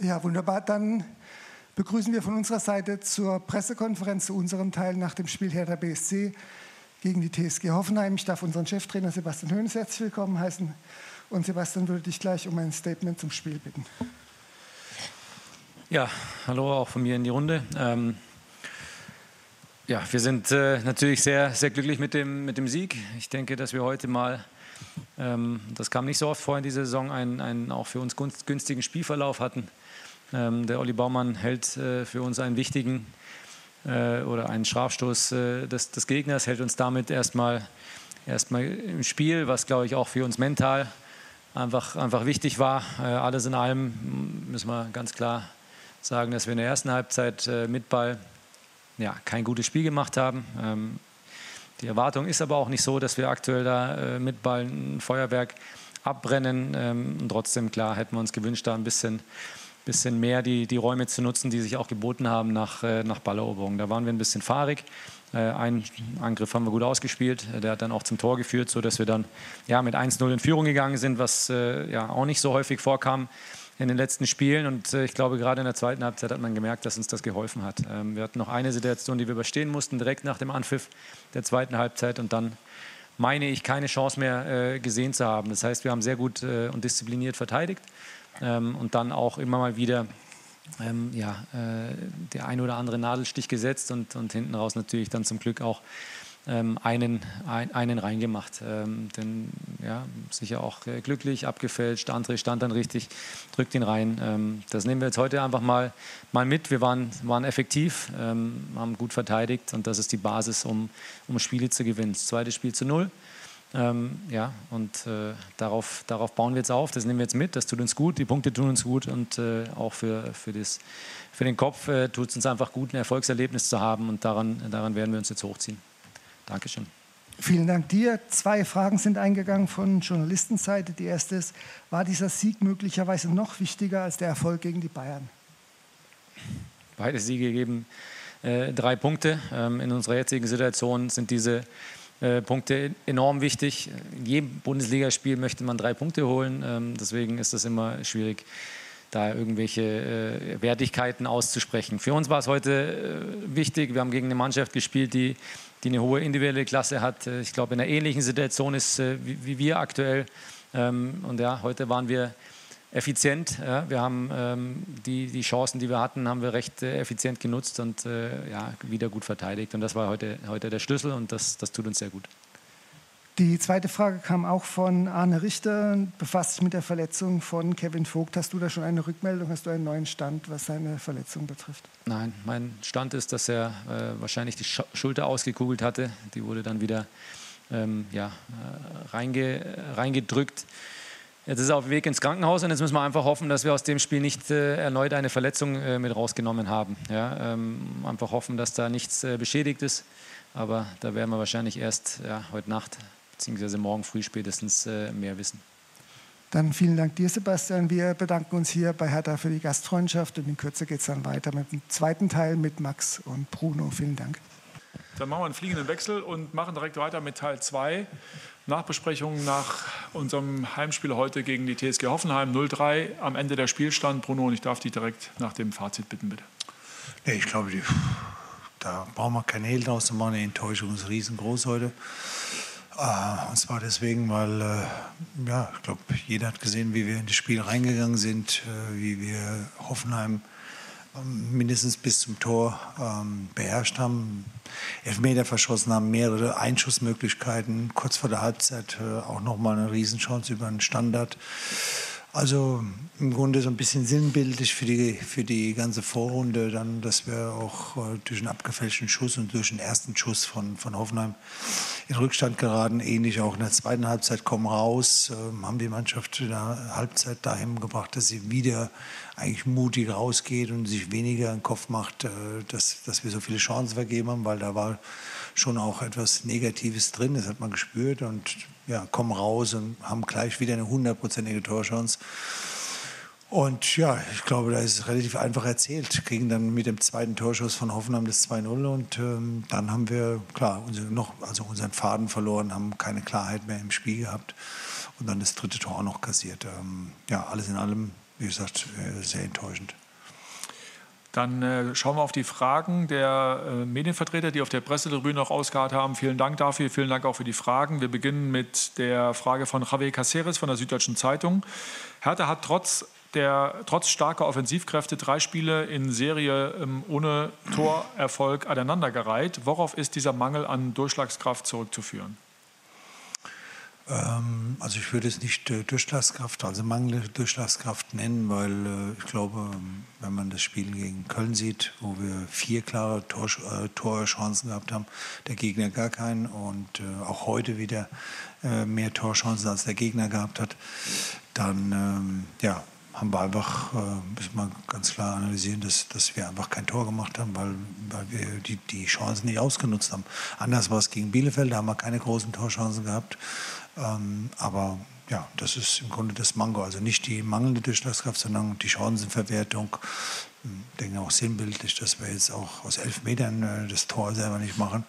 Ja, wunderbar. Dann begrüßen wir von unserer Seite zur Pressekonferenz zu unserem Teil nach dem Spiel Hertha BSC gegen die TSG Hoffenheim. Ich darf unseren Cheftrainer Sebastian Höhnes herzlich willkommen heißen. Und Sebastian würde dich gleich um ein Statement zum Spiel bitten. Ja, hallo auch von mir in die Runde. Ähm, ja, wir sind äh, natürlich sehr, sehr glücklich mit dem, mit dem Sieg. Ich denke, dass wir heute mal, ähm, das kam nicht so oft vor in dieser Saison, einen, einen auch für uns günstigen Spielverlauf hatten. Ähm, der Olli Baumann hält äh, für uns einen wichtigen äh, oder einen Strafstoß äh, des, des, Gegners, hält uns damit erstmal, erstmal im Spiel, was glaube ich auch für uns mental einfach, einfach wichtig war. Äh, alles in allem müssen wir ganz klar sagen, dass wir in der ersten Halbzeit äh, mit Ball ja, kein gutes Spiel gemacht haben. Ähm, die Erwartung ist aber auch nicht so, dass wir aktuell da äh, mit Ball ein Feuerwerk abbrennen. Ähm, und trotzdem, klar, hätten wir uns gewünscht, da ein bisschen, bisschen mehr die, die Räume zu nutzen, die sich auch geboten haben nach, äh, nach Balleroberung. Da waren wir ein bisschen fahrig. Äh, einen Angriff haben wir gut ausgespielt. Der hat dann auch zum Tor geführt, sodass wir dann ja, mit 1-0 in Führung gegangen sind, was äh, ja auch nicht so häufig vorkam in den letzten Spielen. Und äh, ich glaube, gerade in der zweiten Halbzeit hat man gemerkt, dass uns das geholfen hat. Ähm, wir hatten noch eine Situation, die wir überstehen mussten, direkt nach dem Anpfiff der zweiten Halbzeit. Und dann meine ich, keine Chance mehr äh, gesehen zu haben. Das heißt, wir haben sehr gut äh, und diszipliniert verteidigt ähm, und dann auch immer mal wieder ähm, ja, äh, der ein oder andere Nadelstich gesetzt und, und hinten raus natürlich dann zum Glück auch ähm, einen, ein, einen reingemacht. Ähm, denn ja, sicher auch äh, glücklich, abgefälscht. André stand dann richtig, drückt ihn rein. Ähm, das nehmen wir jetzt heute einfach mal, mal mit. Wir waren, waren effektiv, ähm, haben gut verteidigt und das ist die Basis, um, um Spiele zu gewinnen. Das zweite Spiel zu null. Ähm, ja, und äh, darauf, darauf bauen wir jetzt auf, das nehmen wir jetzt mit, das tut uns gut, die Punkte tun uns gut und äh, auch für, für, das, für den Kopf äh, tut es uns einfach gut, ein Erfolgserlebnis zu haben und daran, daran werden wir uns jetzt hochziehen. Dankeschön. Vielen Dank dir. Zwei Fragen sind eingegangen von Journalistenseite. Die erste ist, war dieser Sieg möglicherweise noch wichtiger als der Erfolg gegen die Bayern? Beide Siege geben äh, drei Punkte. Ähm, in unserer jetzigen Situation sind diese äh, Punkte enorm wichtig. In jedem Bundesligaspiel möchte man drei Punkte holen. Ähm, deswegen ist es immer schwierig, da irgendwelche äh, Wertigkeiten auszusprechen. Für uns war es heute äh, wichtig. Wir haben gegen eine Mannschaft gespielt, die die eine hohe individuelle Klasse hat. Ich glaube, in einer ähnlichen Situation ist wie, wie wir aktuell. Ähm, und ja, heute waren wir effizient. Ja. Wir haben ähm, die, die Chancen, die wir hatten, haben wir recht äh, effizient genutzt und äh, ja, wieder gut verteidigt. Und das war heute, heute der Schlüssel und das, das tut uns sehr gut. Die zweite Frage kam auch von Arne Richter, befasst sich mit der Verletzung von Kevin Vogt. Hast du da schon eine Rückmeldung? Hast du einen neuen Stand, was seine Verletzung betrifft? Nein, mein Stand ist, dass er äh, wahrscheinlich die Schulter ausgekugelt hatte. Die wurde dann wieder ähm, ja, äh, reinge reingedrückt. Jetzt ist er auf dem Weg ins Krankenhaus und jetzt müssen wir einfach hoffen, dass wir aus dem Spiel nicht äh, erneut eine Verletzung äh, mit rausgenommen haben. Ja, ähm, einfach hoffen, dass da nichts äh, beschädigt ist. Aber da werden wir wahrscheinlich erst ja, heute Nacht beziehungsweise morgen früh spätestens äh, mehr wissen. Dann vielen Dank dir, Sebastian. Wir bedanken uns hier bei Hertha für die Gastfreundschaft und in Kürze geht es dann weiter mit dem zweiten Teil mit Max und Bruno. Vielen Dank. Dann machen wir einen fliegenden Wechsel und machen direkt weiter mit Teil 2. Nachbesprechung nach unserem Heimspiel heute gegen die TSG Hoffenheim 0-3 am Ende der Spielstand. Bruno, und ich darf dich direkt nach dem Fazit bitten, bitte. Nee, ich glaube, die, da brauchen wir keine Hehl draus zu machen. Die Enttäuschung ist riesengroß heute. Uh, und zwar deswegen, weil, äh, ja, ich glaube, jeder hat gesehen, wie wir in das Spiel reingegangen sind, äh, wie wir Hoffenheim mindestens bis zum Tor ähm, beherrscht haben, Elfmeter verschossen haben, mehrere Einschussmöglichkeiten, kurz vor der Halbzeit äh, auch nochmal eine Riesenchance über einen Standard. Also im Grunde so ein bisschen sinnbildlich für die, für die ganze Vorrunde, dann, dass wir auch äh, durch einen abgefälschten Schuss und durch den ersten Schuss von, von Hoffenheim in Rückstand geraten. Ähnlich auch in der zweiten Halbzeit kommen raus, äh, haben die Mannschaft in der Halbzeit dahin gebracht, dass sie wieder eigentlich mutig rausgeht und sich weniger im Kopf macht, äh, dass, dass wir so viele Chancen vergeben haben, weil da war schon auch etwas Negatives drin, das hat man gespürt und ja, kommen raus und haben gleich wieder eine hundertprozentige Torchance. Und ja, ich glaube, da ist es relativ einfach erzählt. Kriegen dann mit dem zweiten Torschuss von Hoffenheim das 2-0 und ähm, dann haben wir, klar, unsere, noch, also unseren Faden verloren, haben keine Klarheit mehr im Spiel gehabt und dann das dritte Tor auch noch kassiert. Ähm, ja, alles in allem wie gesagt, äh, sehr enttäuschend. Dann äh, schauen wir auf die Fragen der äh, Medienvertreter, die auf der Pressetribüne noch ausgeharrt haben. Vielen Dank dafür, vielen Dank auch für die Fragen. Wir beginnen mit der Frage von Javier Caceres von der Süddeutschen Zeitung. Hertha hat trotz, der, trotz starker Offensivkräfte drei Spiele in Serie ähm, ohne Torerfolg aneinandergereiht. Worauf ist dieser Mangel an Durchschlagskraft zurückzuführen? Ähm, also ich würde es nicht äh, Durchschlagskraft, also mangelnde Durchschlagskraft nennen, weil äh, ich glaube, wenn man das Spiel gegen Köln sieht, wo wir vier klare Tor, äh, Torchancen gehabt haben, der Gegner gar keinen und auch heute wieder mehr Torchancen als der Gegner gehabt hat, dann ähm, ja, haben wir einfach, müssen wir ganz klar analysieren, dass, dass wir einfach kein Tor gemacht haben, weil, weil wir die, die Chancen nicht ausgenutzt haben. Anders war es gegen Bielefeld, da haben wir keine großen Torchancen gehabt. Ähm, aber ja, das ist im Grunde das Mango. Also nicht die mangelnde Durchschlagskraft, sondern die Chancenverwertung. Ich denke auch sinnbildlich, dass wir jetzt auch aus elf Metern äh, das Tor selber nicht machen.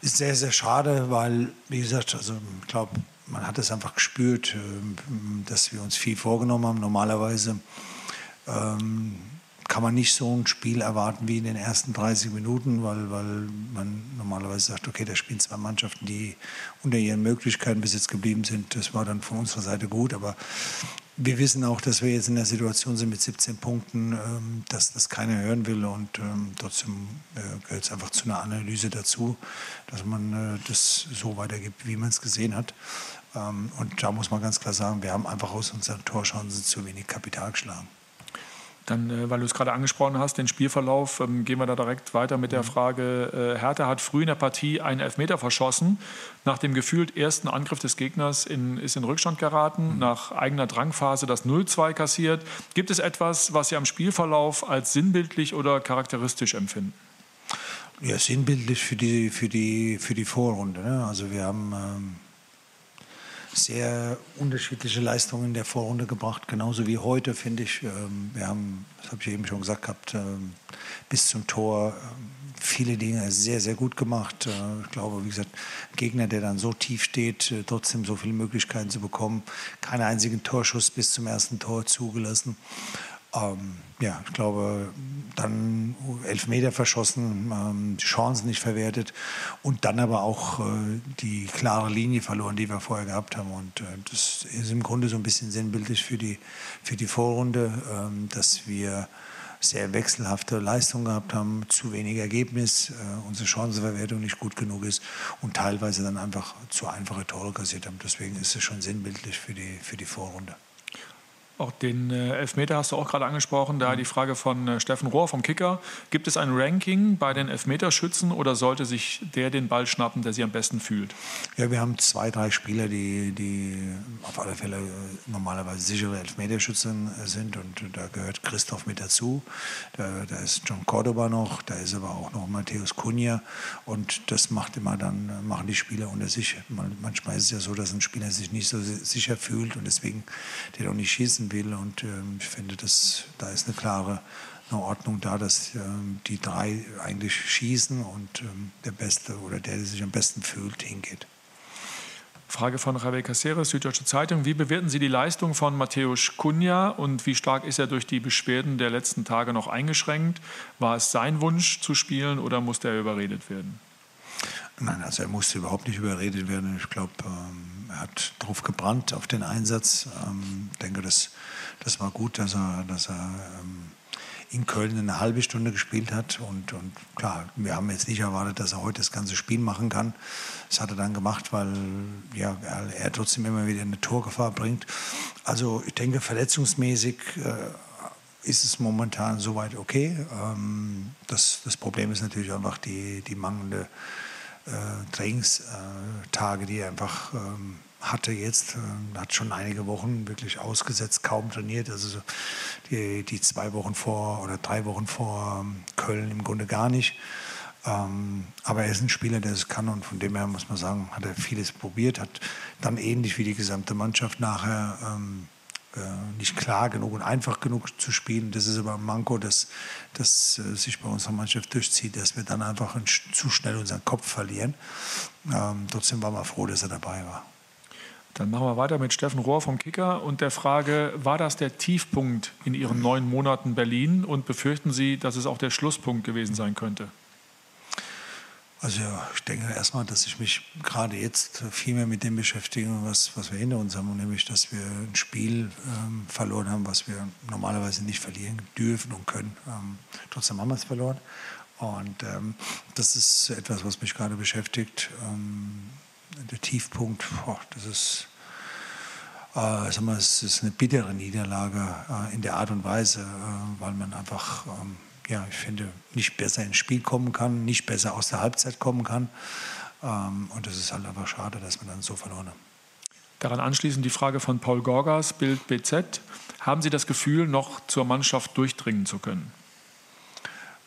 Ist sehr, sehr schade, weil, wie gesagt, also ich glaube, man hat es einfach gespürt, äh, dass wir uns viel vorgenommen haben. Normalerweise ähm, kann man nicht so ein Spiel erwarten wie in den ersten 30 Minuten, weil, weil man normalerweise sagt, okay, da spielen zwei Mannschaften, die unter ihren Möglichkeiten bis jetzt geblieben sind. Das war dann von unserer Seite gut, aber wir wissen auch, dass wir jetzt in der Situation sind mit 17 Punkten, ähm, dass das keiner hören will und ähm, trotzdem äh, gehört es einfach zu einer Analyse dazu, dass man äh, das so weitergibt, wie man es gesehen hat. Ähm, und da muss man ganz klar sagen, wir haben einfach aus unseren Torschancen zu wenig Kapital geschlagen. Dann, äh, weil du es gerade angesprochen hast, den Spielverlauf, ähm, gehen wir da direkt weiter mit der mhm. Frage. Äh, Hertha hat früh in der Partie einen Elfmeter verschossen. Nach dem gefühlt ersten Angriff des Gegners in, ist in Rückstand geraten, mhm. nach eigener Drangphase das 0-2 kassiert. Gibt es etwas, was Sie am Spielverlauf als sinnbildlich oder charakteristisch empfinden? Ja, sinnbildlich für die, für die, für die Vorrunde. Ne? Also wir haben... Ähm sehr unterschiedliche Leistungen in der Vorrunde gebracht, genauso wie heute, finde ich. Ähm, wir haben, das habe ich eben schon gesagt gehabt, ähm, bis zum Tor ähm, viele Dinge sehr, sehr gut gemacht. Äh, ich glaube, wie gesagt, ein Gegner, der dann so tief steht, äh, trotzdem so viele Möglichkeiten zu bekommen, keinen einzigen Torschuss bis zum ersten Tor zugelassen. Ähm, ja, ich glaube, dann Elfmeter verschossen, ähm, Chancen nicht verwertet und dann aber auch äh, die klare Linie verloren, die wir vorher gehabt haben. Und äh, das ist im Grunde so ein bisschen sinnbildlich für die, für die Vorrunde, ähm, dass wir sehr wechselhafte Leistungen gehabt haben, zu wenig Ergebnis, äh, unsere Chancenverwertung nicht gut genug ist und teilweise dann einfach zu einfache Tore kassiert haben. Deswegen ist es schon sinnbildlich für die, für die Vorrunde. Auch den äh, Elfmeter hast du auch gerade angesprochen. Da die Frage von äh, Steffen Rohr vom Kicker. Gibt es ein Ranking bei den Elfmeterschützen oder sollte sich der den Ball schnappen, der sich am besten fühlt? Ja, wir haben zwei, drei Spieler, die, die auf alle Fälle äh, normalerweise sichere Elfmeterschützen sind. Und da gehört Christoph mit dazu. Da, da ist John Cordoba noch, da ist aber auch noch Matthäus Cunha. Und das macht immer dann, machen die Spieler unter sich. manchmal ist es ja so, dass ein Spieler sich nicht so sicher fühlt und deswegen der auch nicht schießen will. Und ähm, ich finde, dass, da ist eine klare eine Ordnung da, dass ähm, die drei eigentlich schießen und ähm, der Beste oder der, der sich am besten fühlt, hingeht. Frage von Javier Caceres, Süddeutsche Zeitung. Wie bewerten Sie die Leistung von Matthäus Cunha und wie stark ist er durch die Beschwerden der letzten Tage noch eingeschränkt? War es sein Wunsch zu spielen oder musste er überredet werden? Nein, also er musste überhaupt nicht überredet werden. Ich glaube, er hat drauf gebrannt auf den Einsatz. Ähm, denke, das, das war gut, dass er, dass er ähm, in Köln eine halbe Stunde gespielt hat. Und, und klar, wir haben jetzt nicht erwartet, dass er heute das ganze Spiel machen kann. Das hat er dann gemacht, weil ja, er, er trotzdem immer wieder eine Torgefahr bringt. Also ich denke, verletzungsmäßig äh, ist es momentan soweit okay. Ähm, das, das Problem ist natürlich einfach die, die mangelnde Trainingstage, die er einfach ähm, hatte jetzt, äh, hat schon einige Wochen wirklich ausgesetzt, kaum trainiert. Also die, die zwei Wochen vor oder drei Wochen vor ähm, Köln im Grunde gar nicht. Ähm, aber er ist ein Spieler, der es kann und von dem her muss man sagen, hat er vieles probiert, hat dann ähnlich wie die gesamte Mannschaft nachher ähm, äh, nicht klar genug und einfach genug zu spielen. Das ist aber ein Manko, das, das äh, sich bei unserer Mannschaft durchzieht, dass wir dann einfach zu schnell unseren Kopf verlieren. Ähm, trotzdem waren wir froh, dass er dabei war. Dann machen wir weiter mit Steffen Rohr vom Kicker und der Frage, war das der Tiefpunkt in Ihren neun Monaten Berlin und befürchten Sie, dass es auch der Schlusspunkt gewesen sein könnte? Also ich denke erstmal, dass ich mich gerade jetzt viel mehr mit dem beschäftige, was, was wir hinter uns haben, nämlich, dass wir ein Spiel ähm, verloren haben, was wir normalerweise nicht verlieren dürfen und können. Ähm, trotzdem haben wir es verloren. Und ähm, das ist etwas, was mich gerade beschäftigt. Ähm, der Tiefpunkt, boah, das ist, äh, sag mal, es ist eine bittere Niederlage äh, in der Art und Weise, äh, weil man einfach ähm, ja, ich finde, nicht besser ins Spiel kommen kann, nicht besser aus der Halbzeit kommen kann. Ähm, und es ist halt einfach schade, dass wir dann so verloren haben. Daran anschließend die Frage von Paul Gorgas, Bild BZ. Haben Sie das Gefühl, noch zur Mannschaft durchdringen zu können?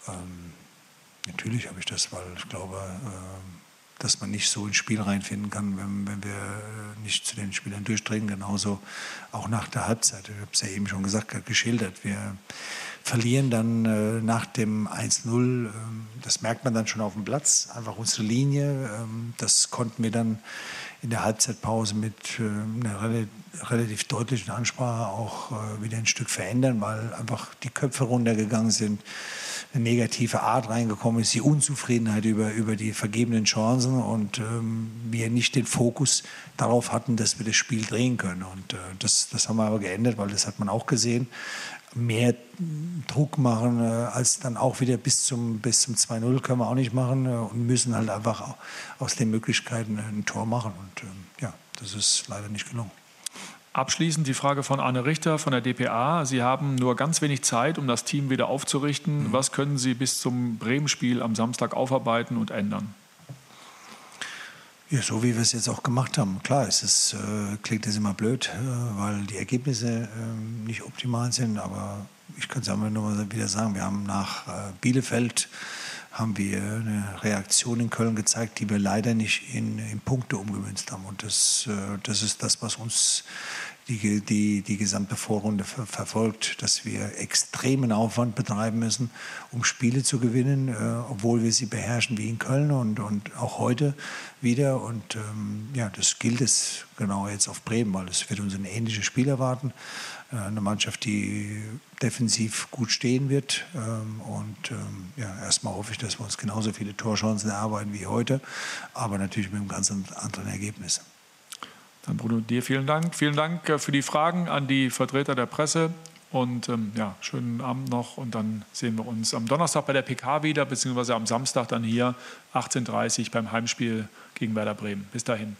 Ähm, natürlich habe ich das, weil ich glaube, äh, dass man nicht so ins Spiel reinfinden kann, wenn, wenn wir nicht zu den Spielern durchdringen. Genauso auch nach der Halbzeit. Ich habe es ja eben schon gesagt, geschildert. Wir verlieren dann äh, nach dem 1-0. Ähm, das merkt man dann schon auf dem Platz. Einfach unsere Linie. Ähm, das konnten wir dann in der Halbzeitpause mit äh, einer rel relativ deutlichen Ansprache auch äh, wieder ein Stück verändern, weil einfach die Köpfe runtergegangen sind, eine negative Art reingekommen ist, die Unzufriedenheit über, über die vergebenen Chancen und ähm, wir nicht den Fokus darauf hatten, dass wir das Spiel drehen können. Und äh, das, das haben wir aber geändert, weil das hat man auch gesehen mehr Druck machen, äh, als dann auch wieder bis zum, bis zum 2-0 können wir auch nicht machen äh, und müssen halt einfach aus den Möglichkeiten ein Tor machen. Und ähm, ja, das ist leider nicht gelungen. Abschließend die Frage von Anne Richter von der DPA. Sie haben nur ganz wenig Zeit, um das Team wieder aufzurichten. Mhm. Was können Sie bis zum Bremen-Spiel am Samstag aufarbeiten und ändern? Ja, so wie wir es jetzt auch gemacht haben. Klar, es ist, äh, klingt das immer blöd, äh, weil die Ergebnisse äh, nicht optimal sind, aber ich kann es einfach nur wieder sagen, wir haben nach äh, Bielefeld haben wir eine Reaktion in Köln gezeigt, die wir leider nicht in, in Punkte umgemünzt haben. Und das, äh, das ist das, was uns die, die, die gesamte Vorrunde ver verfolgt, dass wir extremen Aufwand betreiben müssen, um Spiele zu gewinnen, äh, obwohl wir sie beherrschen wie in Köln und, und auch heute wieder. Und ähm, ja, das gilt es genau jetzt auf Bremen, weil es wird uns ein ähnliches Spiel erwarten. Äh, eine Mannschaft, die defensiv gut stehen wird. Ähm, und ähm, ja, erstmal hoffe ich, dass wir uns genauso viele Torchancen erarbeiten wie heute, aber natürlich mit einem ganz anderen Ergebnis. Dann Bruno, dir vielen Dank. Vielen Dank äh, für die Fragen an die Vertreter der Presse. Und ähm, ja, schönen Abend noch. Und dann sehen wir uns am Donnerstag bei der PK wieder, beziehungsweise am Samstag dann hier 18.30 Uhr beim Heimspiel gegen Werder Bremen. Bis dahin.